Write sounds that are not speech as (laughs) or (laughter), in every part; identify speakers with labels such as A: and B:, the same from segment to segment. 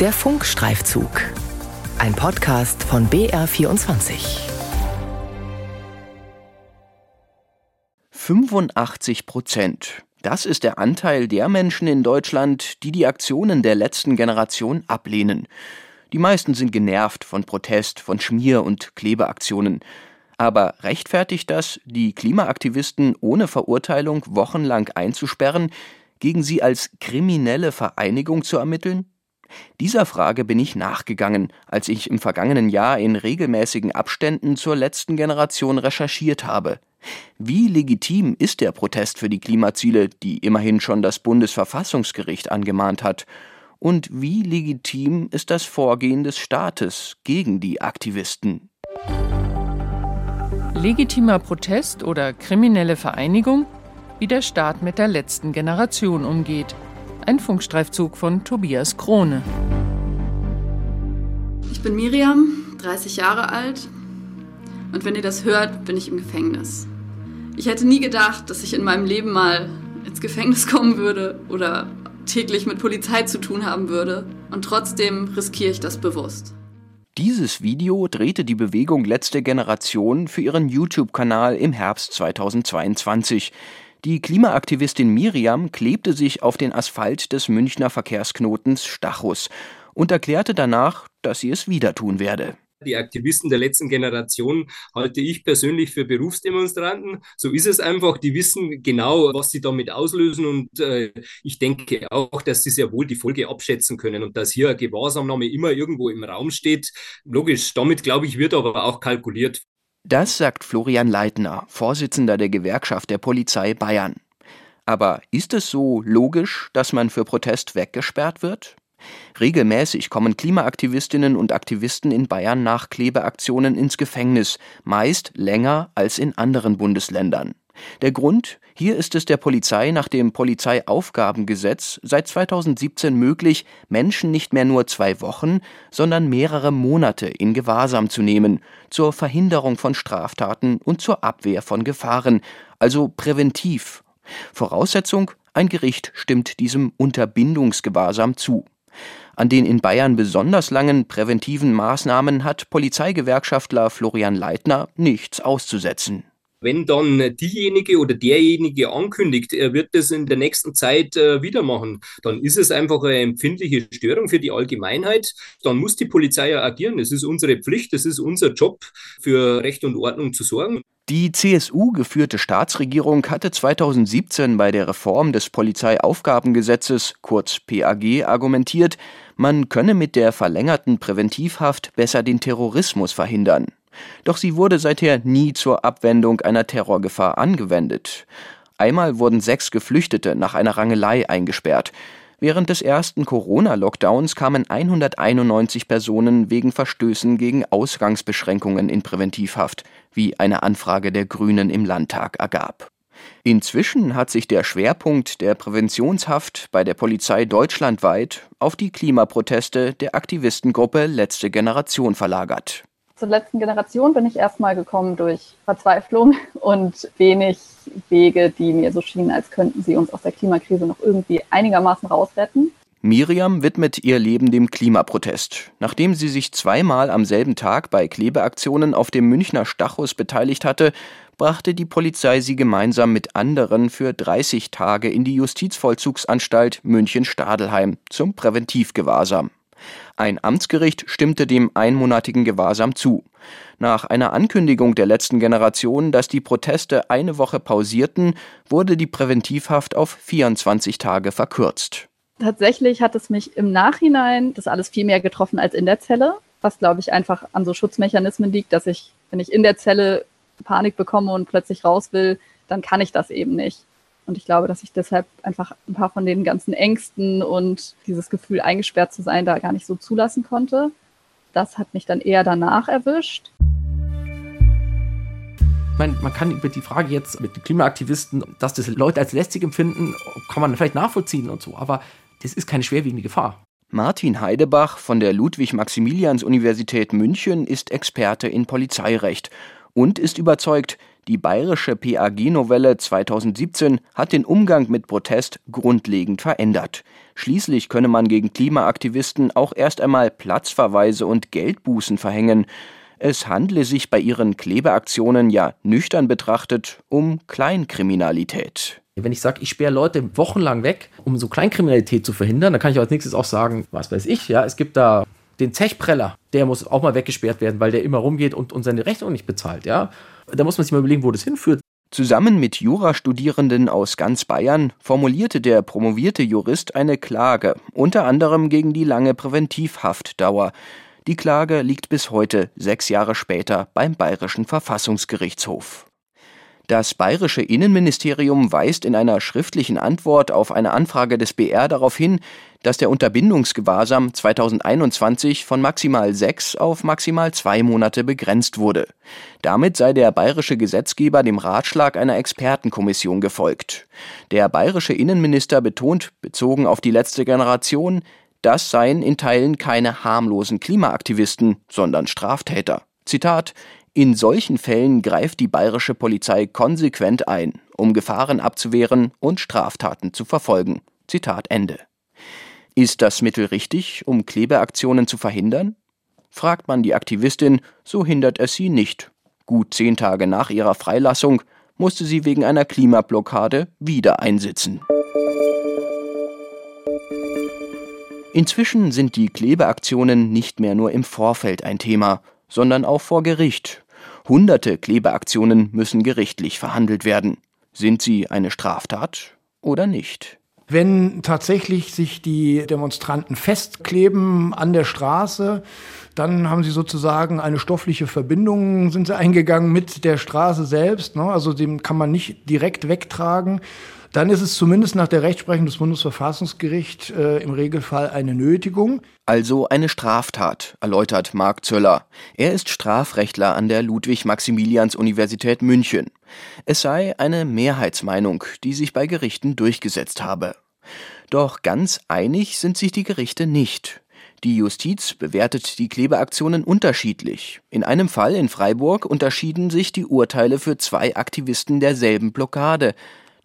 A: Der Funkstreifzug. Ein Podcast von BR24.
B: 85 Prozent. Das ist der Anteil der Menschen in Deutschland, die die Aktionen der letzten Generation ablehnen. Die meisten sind genervt von Protest, von Schmier- und Klebeaktionen. Aber rechtfertigt das, die Klimaaktivisten ohne Verurteilung wochenlang einzusperren, gegen sie als kriminelle Vereinigung zu ermitteln? Dieser Frage bin ich nachgegangen, als ich im vergangenen Jahr in regelmäßigen Abständen zur letzten Generation recherchiert habe. Wie legitim ist der Protest für die Klimaziele, die immerhin schon das Bundesverfassungsgericht angemahnt hat? Und wie legitim ist das Vorgehen des Staates gegen die Aktivisten?
C: Legitimer Protest oder kriminelle Vereinigung? Wie der Staat mit der letzten Generation umgeht – ein Funkstreifzug von Tobias Krone.
D: Ich bin Miriam, 30 Jahre alt. Und wenn ihr das hört, bin ich im Gefängnis. Ich hätte nie gedacht, dass ich in meinem Leben mal ins Gefängnis kommen würde oder täglich mit Polizei zu tun haben würde. Und trotzdem riskiere ich das bewusst.
B: Dieses Video drehte die Bewegung Letzte Generation für ihren YouTube-Kanal im Herbst 2022. Die Klimaaktivistin Miriam klebte sich auf den Asphalt des Münchner Verkehrsknotens Stachus und erklärte danach, dass sie es wieder tun werde.
E: Die Aktivisten der letzten Generation halte ich persönlich für Berufsdemonstranten. So ist es einfach. Die wissen genau, was sie damit auslösen. Und äh, ich denke auch, dass sie sehr wohl die Folge abschätzen können und dass hier Gewahrsamnahme immer irgendwo im Raum steht. Logisch, damit glaube ich, wird aber auch kalkuliert.
B: Das sagt Florian Leitner, Vorsitzender der Gewerkschaft der Polizei Bayern. Aber ist es so logisch, dass man für Protest weggesperrt wird? Regelmäßig kommen Klimaaktivistinnen und Aktivisten in Bayern nach Klebeaktionen ins Gefängnis, meist länger als in anderen Bundesländern. Der Grund? Hier ist es der Polizei nach dem Polizeiaufgabengesetz seit 2017 möglich, Menschen nicht mehr nur zwei Wochen, sondern mehrere Monate in Gewahrsam zu nehmen, zur Verhinderung von Straftaten und zur Abwehr von Gefahren, also präventiv. Voraussetzung, ein Gericht stimmt diesem Unterbindungsgewahrsam zu. An den in Bayern besonders langen präventiven Maßnahmen hat Polizeigewerkschaftler Florian Leitner nichts auszusetzen.
E: Wenn dann diejenige oder derjenige ankündigt, er wird das in der nächsten Zeit äh, wieder machen, dann ist es einfach eine empfindliche Störung für die Allgemeinheit. Dann muss die Polizei ja agieren. Es ist unsere Pflicht, es ist unser Job, für Recht und Ordnung zu sorgen.
B: Die CSU geführte Staatsregierung hatte 2017 bei der Reform des Polizeiaufgabengesetzes, kurz PAG, argumentiert, man könne mit der verlängerten Präventivhaft besser den Terrorismus verhindern. Doch sie wurde seither nie zur Abwendung einer Terrorgefahr angewendet. Einmal wurden sechs Geflüchtete nach einer Rangelei eingesperrt. Während des ersten Corona-Lockdowns kamen 191 Personen wegen Verstößen gegen Ausgangsbeschränkungen in Präventivhaft, wie eine Anfrage der Grünen im Landtag ergab. Inzwischen hat sich der Schwerpunkt der Präventionshaft bei der Polizei deutschlandweit auf die Klimaproteste der Aktivistengruppe Letzte Generation verlagert
F: zur letzten Generation bin ich erstmal gekommen durch Verzweiflung und wenig Wege, die mir so schienen, als könnten sie uns aus der Klimakrise noch irgendwie einigermaßen rausretten.
B: Miriam widmet ihr Leben dem Klimaprotest. Nachdem sie sich zweimal am selben Tag bei Klebeaktionen auf dem Münchner Stachus beteiligt hatte, brachte die Polizei sie gemeinsam mit anderen für 30 Tage in die Justizvollzugsanstalt München-Stadelheim zum Präventivgewahrsam. Ein Amtsgericht stimmte dem einmonatigen Gewahrsam zu. Nach einer Ankündigung der letzten Generation, dass die Proteste eine Woche pausierten, wurde die Präventivhaft auf 24 Tage verkürzt.
F: Tatsächlich hat es mich im Nachhinein das alles viel mehr getroffen als in der Zelle, was glaube ich einfach an so Schutzmechanismen liegt, dass ich, wenn ich in der Zelle Panik bekomme und plötzlich raus will, dann kann ich das eben nicht. Und ich glaube, dass ich deshalb einfach ein paar von den ganzen Ängsten und dieses Gefühl, eingesperrt zu sein, da gar nicht so zulassen konnte. Das hat mich dann eher danach erwischt.
G: Man, man kann über die Frage jetzt mit den Klimaaktivisten, dass das Leute als lästig empfinden, kann man vielleicht nachvollziehen und so, aber das ist keine schwerwiegende Gefahr.
B: Martin Heidebach von der Ludwig-Maximilians-Universität München ist Experte in Polizeirecht und ist überzeugt, die bayerische PAG-Novelle 2017 hat den Umgang mit Protest grundlegend verändert. Schließlich könne man gegen Klimaaktivisten auch erst einmal Platzverweise und Geldbußen verhängen. Es handle sich bei ihren Klebeaktionen ja nüchtern betrachtet um Kleinkriminalität.
G: Wenn ich sage, ich sperre Leute wochenlang weg, um so Kleinkriminalität zu verhindern, dann kann ich als nächstes auch sagen, was weiß ich, ja, es gibt da den Zechpreller, der muss auch mal weggesperrt werden, weil der immer rumgeht und, und seine Rechnung nicht bezahlt, ja. Da muss man sich mal überlegen, wo das hinführt.
B: Zusammen mit Jurastudierenden aus ganz Bayern formulierte der promovierte Jurist eine Klage, unter anderem gegen die lange Präventivhaftdauer. Die Klage liegt bis heute, sechs Jahre später, beim Bayerischen Verfassungsgerichtshof. Das bayerische Innenministerium weist in einer schriftlichen Antwort auf eine Anfrage des BR darauf hin, dass der Unterbindungsgewahrsam 2021 von maximal sechs auf maximal zwei Monate begrenzt wurde. Damit sei der bayerische Gesetzgeber dem Ratschlag einer Expertenkommission gefolgt. Der bayerische Innenminister betont, bezogen auf die letzte Generation, das seien in Teilen keine harmlosen Klimaaktivisten, sondern Straftäter. Zitat in solchen Fällen greift die bayerische Polizei konsequent ein, um Gefahren abzuwehren und Straftaten zu verfolgen. Zitat Ende. Ist das Mittel richtig, um Klebeaktionen zu verhindern? Fragt man die Aktivistin, so hindert es sie nicht. Gut zehn Tage nach ihrer Freilassung musste sie wegen einer Klimablockade wieder einsitzen. Inzwischen sind die Klebeaktionen nicht mehr nur im Vorfeld ein Thema, sondern auch vor Gericht. Hunderte Klebeaktionen müssen gerichtlich verhandelt werden. Sind sie eine Straftat oder nicht?
H: Wenn tatsächlich sich die Demonstranten festkleben an der Straße, dann haben sie sozusagen eine stoffliche Verbindung, sind sie eingegangen mit der Straße selbst. Ne? Also dem kann man nicht direkt wegtragen. Dann ist es zumindest nach der Rechtsprechung des Bundesverfassungsgerichts äh, im Regelfall eine Nötigung.
B: Also eine Straftat, erläutert Marc Zöller. Er ist Strafrechtler an der Ludwig-Maximilians-Universität München. Es sei eine Mehrheitsmeinung, die sich bei Gerichten durchgesetzt habe. Doch ganz einig sind sich die Gerichte nicht. Die Justiz bewertet die Klebeaktionen unterschiedlich. In einem Fall in Freiburg unterschieden sich die Urteile für zwei Aktivisten derselben Blockade.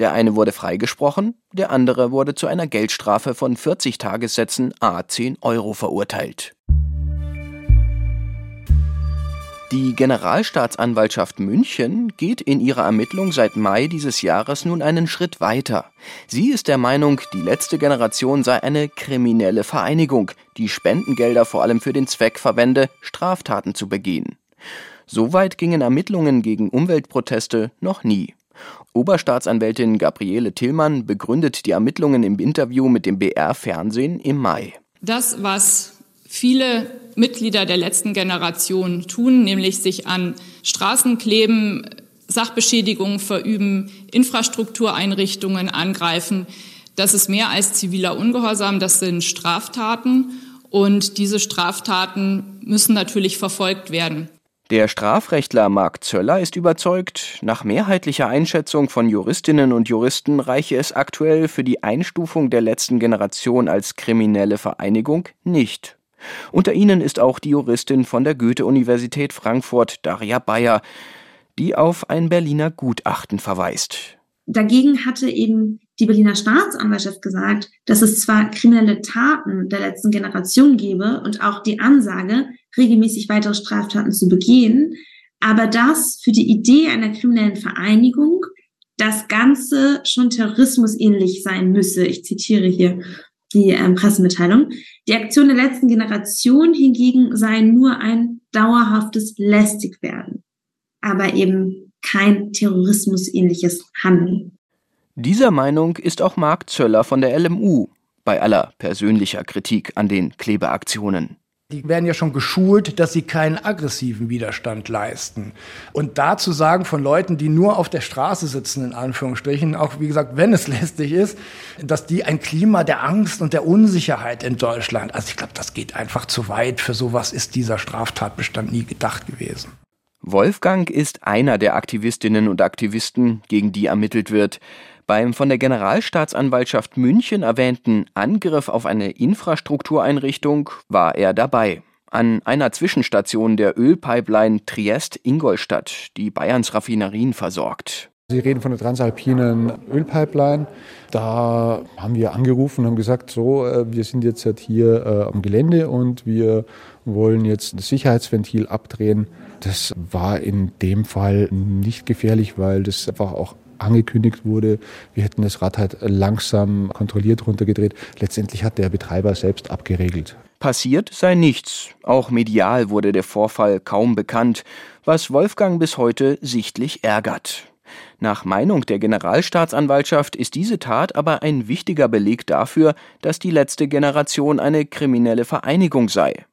B: Der eine wurde freigesprochen, der andere wurde zu einer Geldstrafe von 40 Tagessätzen a 10 Euro verurteilt. Die Generalstaatsanwaltschaft München geht in ihrer Ermittlung seit Mai dieses Jahres nun einen Schritt weiter. Sie ist der Meinung, die letzte Generation sei eine kriminelle Vereinigung, die Spendengelder vor allem für den Zweck verwende, Straftaten zu begehen. Soweit gingen Ermittlungen gegen Umweltproteste noch nie. Oberstaatsanwältin Gabriele Tillmann begründet die Ermittlungen im Interview mit dem BR Fernsehen im Mai.
I: Das, was viele Mitglieder der letzten Generation tun, nämlich sich an Straßen kleben, Sachbeschädigungen verüben, Infrastruktureinrichtungen angreifen, das ist mehr als ziviler Ungehorsam, das sind Straftaten und diese Straftaten müssen natürlich verfolgt werden.
B: Der Strafrechtler Marc Zöller ist überzeugt, nach mehrheitlicher Einschätzung von Juristinnen und Juristen reiche es aktuell für die Einstufung der letzten Generation als kriminelle Vereinigung nicht. Unter ihnen ist auch die Juristin von der Goethe-Universität Frankfurt, Daria Bayer, die auf ein Berliner Gutachten verweist.
J: Dagegen hatte eben die Berliner Staatsanwaltschaft gesagt, dass es zwar kriminelle Taten der letzten Generation gebe und auch die Ansage, regelmäßig weitere Straftaten zu begehen, aber dass für die Idee einer kriminellen Vereinigung das Ganze schon terrorismusähnlich sein müsse. Ich zitiere hier die ähm, Pressemitteilung. Die Aktion der letzten Generation hingegen sei nur ein dauerhaftes Lästigwerden, aber eben kein terrorismusähnliches Handeln.
B: Dieser Meinung ist auch Marc Zöller von der LMU, bei aller persönlicher Kritik an den Klebeaktionen.
H: Die werden ja schon geschult, dass sie keinen aggressiven Widerstand leisten. Und da zu sagen von Leuten, die nur auf der Straße sitzen, in Anführungsstrichen, auch wie gesagt, wenn es (laughs) lästig ist, dass die ein Klima der Angst und der Unsicherheit in Deutschland, also ich glaube, das geht einfach zu weit. Für sowas ist dieser Straftatbestand nie gedacht gewesen.
B: Wolfgang ist einer der Aktivistinnen und Aktivisten, gegen die ermittelt wird. Beim von der Generalstaatsanwaltschaft München erwähnten Angriff auf eine Infrastruktureinrichtung war er dabei. an einer Zwischenstation der Ölpipeline Triest-Ingolstadt, die Bayerns Raffinerien versorgt.
K: Sie reden von der transalpinen Ölpipeline. Da haben wir angerufen und haben gesagt, so, äh, wir sind jetzt halt hier äh, am Gelände und wir wollen jetzt das Sicherheitsventil abdrehen. Das war in dem Fall nicht gefährlich, weil das einfach auch angekündigt wurde. Wir hätten das Rad halt langsam kontrolliert runtergedreht. Letztendlich hat der Betreiber selbst abgeregelt.
B: Passiert sei nichts. Auch medial wurde der Vorfall kaum bekannt, was Wolfgang bis heute sichtlich ärgert. Nach Meinung der Generalstaatsanwaltschaft ist diese Tat aber ein wichtiger Beleg dafür, dass die letzte Generation eine kriminelle Vereinigung sei.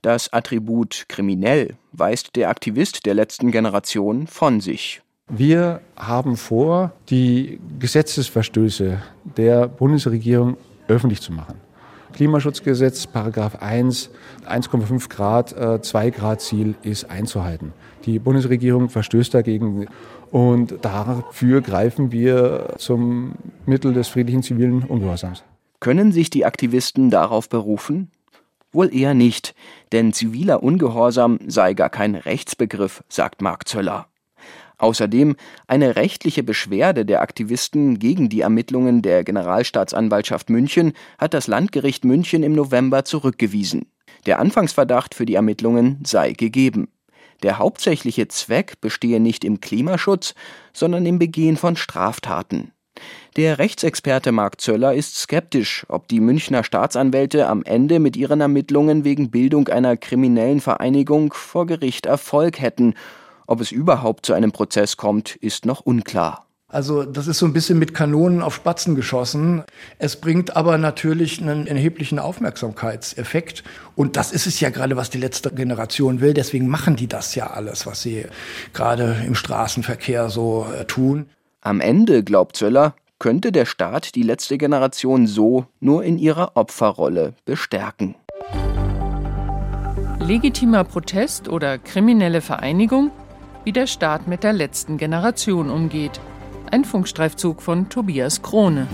B: Das Attribut kriminell weist der Aktivist der letzten Generation von sich.
K: Wir haben vor, die Gesetzesverstöße der Bundesregierung öffentlich zu machen. Klimaschutzgesetz, Paragraph 1, 1,5 Grad, 2 äh, Grad Ziel ist einzuhalten. Die Bundesregierung verstößt dagegen und dafür greifen wir zum Mittel des friedlichen zivilen Ungehorsams.
B: Können sich die Aktivisten darauf berufen? Wohl eher nicht, denn ziviler Ungehorsam sei gar kein Rechtsbegriff, sagt Marc Zöller. Außerdem eine rechtliche Beschwerde der Aktivisten gegen die Ermittlungen der Generalstaatsanwaltschaft München hat das Landgericht München im November zurückgewiesen. Der Anfangsverdacht für die Ermittlungen sei gegeben. Der hauptsächliche Zweck bestehe nicht im Klimaschutz, sondern im Begehen von Straftaten. Der Rechtsexperte Marc Zöller ist skeptisch, ob die Münchner Staatsanwälte am Ende mit ihren Ermittlungen wegen Bildung einer kriminellen Vereinigung vor Gericht Erfolg hätten. Ob es überhaupt zu einem Prozess kommt, ist noch unklar.
H: Also das ist so ein bisschen mit Kanonen auf Spatzen geschossen. Es bringt aber natürlich einen erheblichen Aufmerksamkeitseffekt. Und das ist es ja gerade, was die letzte Generation will. Deswegen machen die das ja alles, was sie gerade im Straßenverkehr so äh, tun.
B: Am Ende, glaubt Zöller, könnte der Staat die letzte Generation so nur in ihrer Opferrolle bestärken.
C: Legitimer Protest oder kriminelle Vereinigung? Wie der Staat mit der letzten Generation umgeht. Ein Funkstreifzug von Tobias Krone.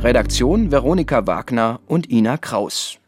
B: Redaktion Veronika Wagner und Ina Kraus.